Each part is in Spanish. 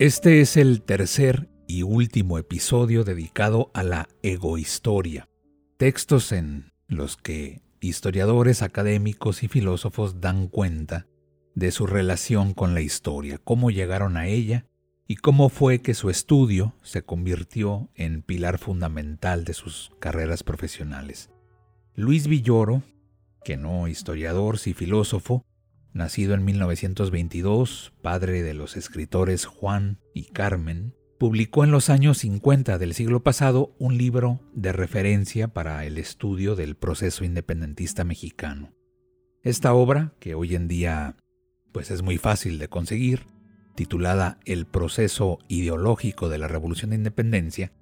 Este es el tercer y último episodio dedicado a la egohistoria, textos en los que historiadores académicos y filósofos dan cuenta de su relación con la historia, cómo llegaron a ella y cómo fue que su estudio se convirtió en pilar fundamental de sus carreras profesionales. Luis Villoro, que no historiador sí filósofo, nacido en 1922, padre de los escritores Juan y Carmen, publicó en los años 50 del siglo pasado un libro de referencia para el estudio del proceso independentista mexicano. Esta obra, que hoy en día pues es muy fácil de conseguir, titulada El proceso ideológico de la Revolución de Independencia,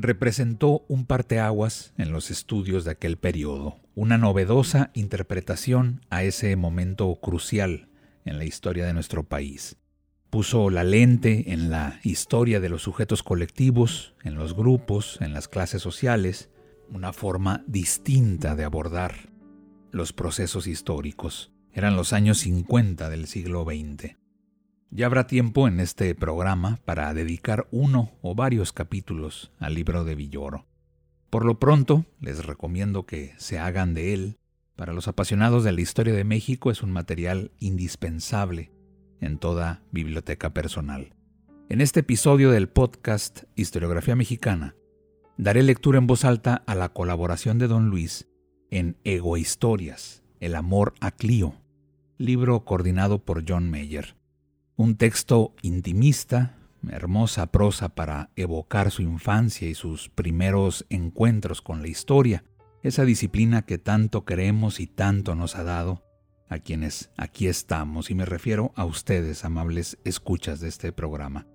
representó un parteaguas en los estudios de aquel periodo, una novedosa interpretación a ese momento crucial en la historia de nuestro país. Puso la lente en la historia de los sujetos colectivos, en los grupos, en las clases sociales, una forma distinta de abordar los procesos históricos. Eran los años 50 del siglo XX. Ya habrá tiempo en este programa para dedicar uno o varios capítulos al libro de Villoro. Por lo pronto, les recomiendo que se hagan de él. Para los apasionados de la historia de México es un material indispensable en toda biblioteca personal. En este episodio del podcast Historiografía Mexicana, daré lectura en voz alta a la colaboración de Don Luis en Egohistorias, El amor a Clio, libro coordinado por John Mayer. Un texto intimista, hermosa prosa para evocar su infancia y sus primeros encuentros con la historia, esa disciplina que tanto queremos y tanto nos ha dado a quienes aquí estamos, y me refiero a ustedes, amables escuchas de este programa.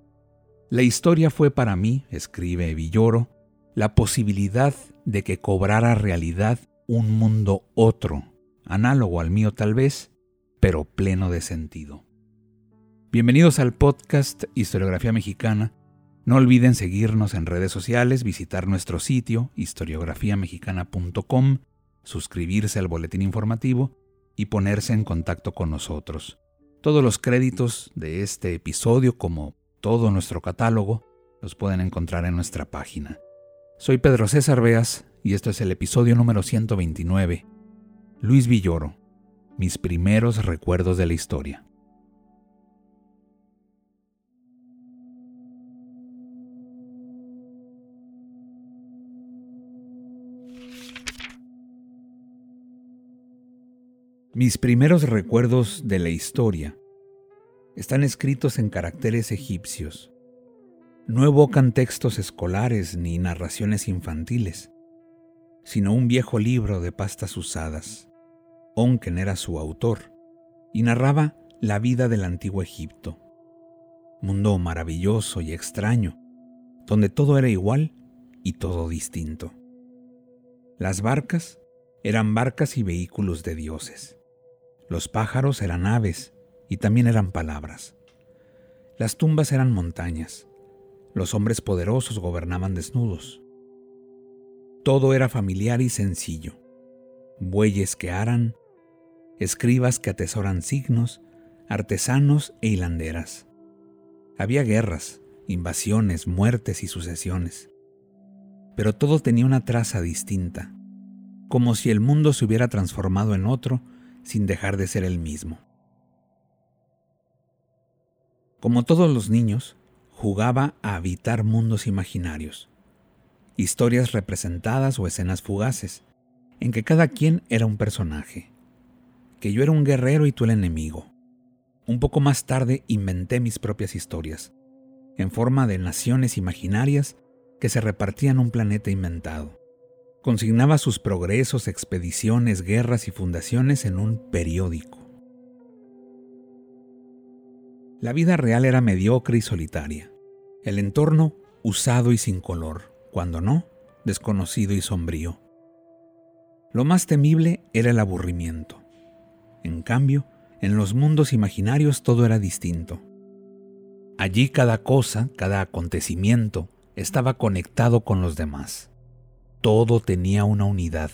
La historia fue para mí, escribe Villoro, la posibilidad de que cobrara realidad un mundo otro, análogo al mío tal vez, pero pleno de sentido. Bienvenidos al podcast Historiografía Mexicana. No olviden seguirnos en redes sociales, visitar nuestro sitio historiografiamexicana.com, suscribirse al boletín informativo y ponerse en contacto con nosotros. Todos los créditos de este episodio, como todo nuestro catálogo, los pueden encontrar en nuestra página. Soy Pedro César Beas y esto es el episodio número 129. Luis Villoro, mis primeros recuerdos de la historia. Mis primeros recuerdos de la historia están escritos en caracteres egipcios. No evocan textos escolares ni narraciones infantiles, sino un viejo libro de pastas usadas. Onken era su autor y narraba la vida del antiguo Egipto. Mundo maravilloso y extraño, donde todo era igual y todo distinto. Las barcas eran barcas y vehículos de dioses. Los pájaros eran aves y también eran palabras. Las tumbas eran montañas. Los hombres poderosos gobernaban desnudos. Todo era familiar y sencillo. Bueyes que aran, escribas que atesoran signos, artesanos e hilanderas. Había guerras, invasiones, muertes y sucesiones. Pero todo tenía una traza distinta, como si el mundo se hubiera transformado en otro sin dejar de ser el mismo. Como todos los niños, jugaba a habitar mundos imaginarios, historias representadas o escenas fugaces, en que cada quien era un personaje, que yo era un guerrero y tú el enemigo. Un poco más tarde inventé mis propias historias, en forma de naciones imaginarias que se repartían un planeta inventado consignaba sus progresos, expediciones, guerras y fundaciones en un periódico. La vida real era mediocre y solitaria. El entorno usado y sin color, cuando no, desconocido y sombrío. Lo más temible era el aburrimiento. En cambio, en los mundos imaginarios todo era distinto. Allí cada cosa, cada acontecimiento, estaba conectado con los demás. Todo tenía una unidad,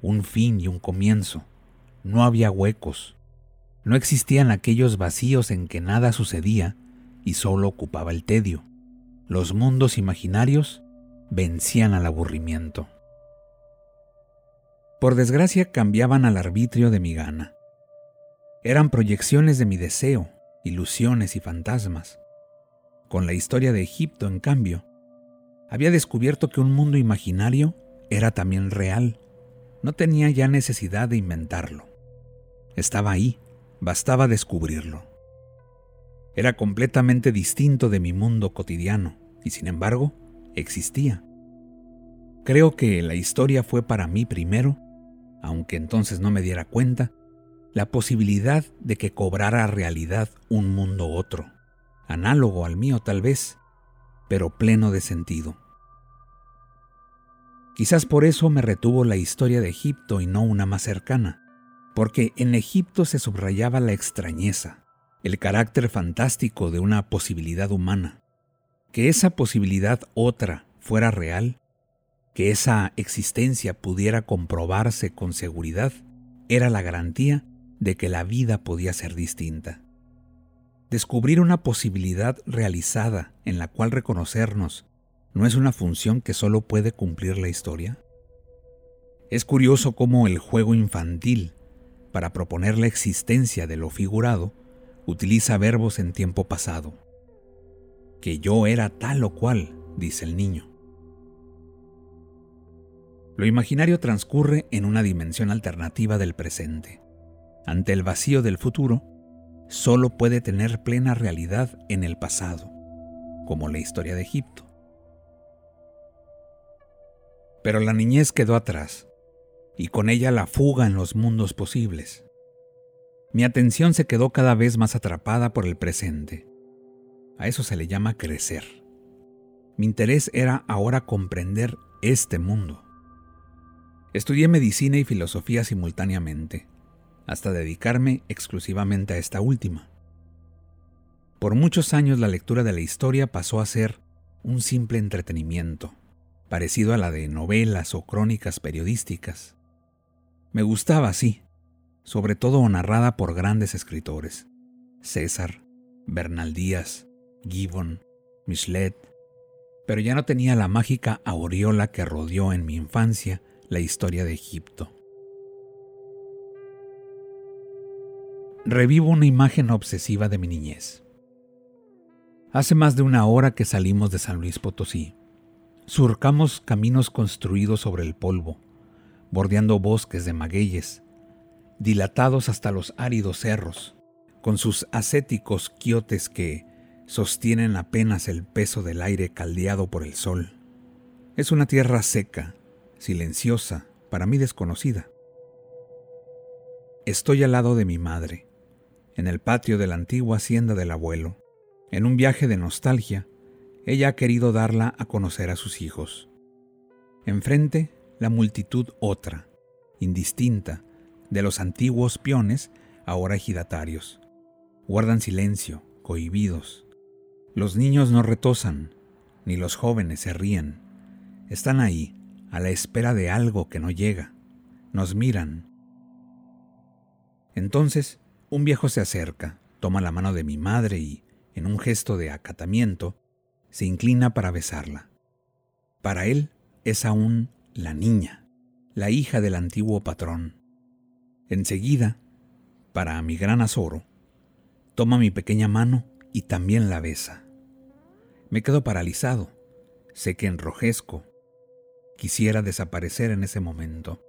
un fin y un comienzo. No había huecos. No existían aquellos vacíos en que nada sucedía y solo ocupaba el tedio. Los mundos imaginarios vencían al aburrimiento. Por desgracia cambiaban al arbitrio de mi gana. Eran proyecciones de mi deseo, ilusiones y fantasmas. Con la historia de Egipto, en cambio, había descubierto que un mundo imaginario era también real. No tenía ya necesidad de inventarlo. Estaba ahí, bastaba descubrirlo. Era completamente distinto de mi mundo cotidiano y sin embargo existía. Creo que la historia fue para mí primero, aunque entonces no me diera cuenta, la posibilidad de que cobrara realidad un mundo otro, análogo al mío tal vez, pero pleno de sentido. Quizás por eso me retuvo la historia de Egipto y no una más cercana, porque en Egipto se subrayaba la extrañeza, el carácter fantástico de una posibilidad humana. Que esa posibilidad otra fuera real, que esa existencia pudiera comprobarse con seguridad, era la garantía de que la vida podía ser distinta. Descubrir una posibilidad realizada en la cual reconocernos no es una función que solo puede cumplir la historia. Es curioso cómo el juego infantil, para proponer la existencia de lo figurado, utiliza verbos en tiempo pasado. Que yo era tal o cual, dice el niño. Lo imaginario transcurre en una dimensión alternativa del presente ante el vacío del futuro, solo puede tener plena realidad en el pasado, como la historia de Egipto. Pero la niñez quedó atrás, y con ella la fuga en los mundos posibles. Mi atención se quedó cada vez más atrapada por el presente. A eso se le llama crecer. Mi interés era ahora comprender este mundo. Estudié medicina y filosofía simultáneamente hasta dedicarme exclusivamente a esta última. Por muchos años la lectura de la historia pasó a ser un simple entretenimiento, parecido a la de novelas o crónicas periodísticas. Me gustaba, sí, sobre todo narrada por grandes escritores, César, Bernal Díaz, Gibbon, Michelet, pero ya no tenía la mágica aureola que rodeó en mi infancia la historia de Egipto. Revivo una imagen obsesiva de mi niñez. Hace más de una hora que salimos de San Luis Potosí. Surcamos caminos construidos sobre el polvo, bordeando bosques de magueyes, dilatados hasta los áridos cerros, con sus ascéticos quiotes que sostienen apenas el peso del aire caldeado por el sol. Es una tierra seca, silenciosa, para mí desconocida. Estoy al lado de mi madre, en el patio de la antigua hacienda del abuelo. En un viaje de nostalgia, ella ha querido darla a conocer a sus hijos. Enfrente, la multitud otra, indistinta, de los antiguos peones, ahora ejidatarios. Guardan silencio, cohibidos. Los niños no retosan, ni los jóvenes se ríen. Están ahí, a la espera de algo que no llega. Nos miran. Entonces, un viejo se acerca, toma la mano de mi madre y, en un gesto de acatamiento, se inclina para besarla. Para él es aún la niña, la hija del antiguo patrón. Enseguida, para mi gran azoro, toma mi pequeña mano y también la besa. Me quedo paralizado, sé que enrojezco. Quisiera desaparecer en ese momento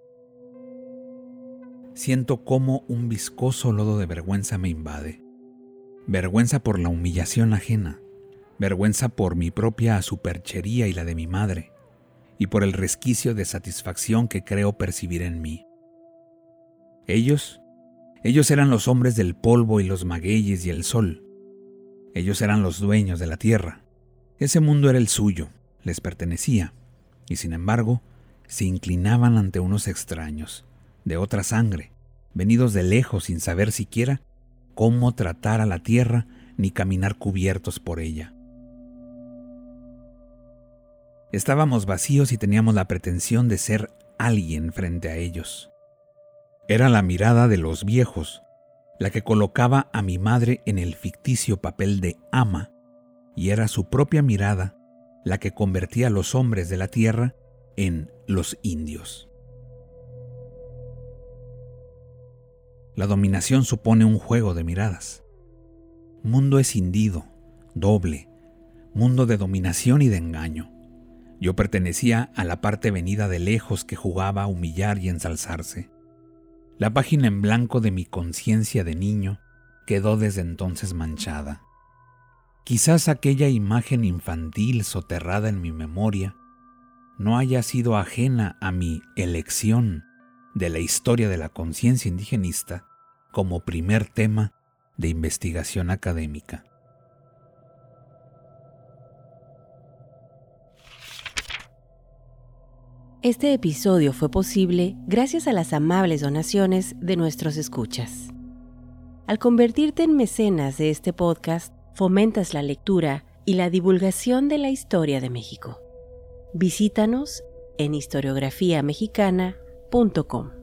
siento como un viscoso lodo de vergüenza me invade. Vergüenza por la humillación ajena, vergüenza por mi propia superchería y la de mi madre, y por el resquicio de satisfacción que creo percibir en mí. Ellos, ellos eran los hombres del polvo y los magueyes y el sol. Ellos eran los dueños de la tierra. Ese mundo era el suyo, les pertenecía, y sin embargo, se inclinaban ante unos extraños, de otra sangre, venidos de lejos sin saber siquiera cómo tratar a la tierra ni caminar cubiertos por ella. Estábamos vacíos y teníamos la pretensión de ser alguien frente a ellos. Era la mirada de los viejos, la que colocaba a mi madre en el ficticio papel de ama, y era su propia mirada la que convertía a los hombres de la tierra en los indios. La dominación supone un juego de miradas. Mundo escindido, doble, mundo de dominación y de engaño. Yo pertenecía a la parte venida de lejos que jugaba a humillar y ensalzarse. La página en blanco de mi conciencia de niño quedó desde entonces manchada. Quizás aquella imagen infantil soterrada en mi memoria no haya sido ajena a mi elección de la historia de la conciencia indigenista como primer tema de investigación académica. Este episodio fue posible gracias a las amables donaciones de nuestros escuchas. Al convertirte en mecenas de este podcast, fomentas la lectura y la divulgación de la historia de México. Visítanos en historiografiamexicana.com www.radiomaría.com.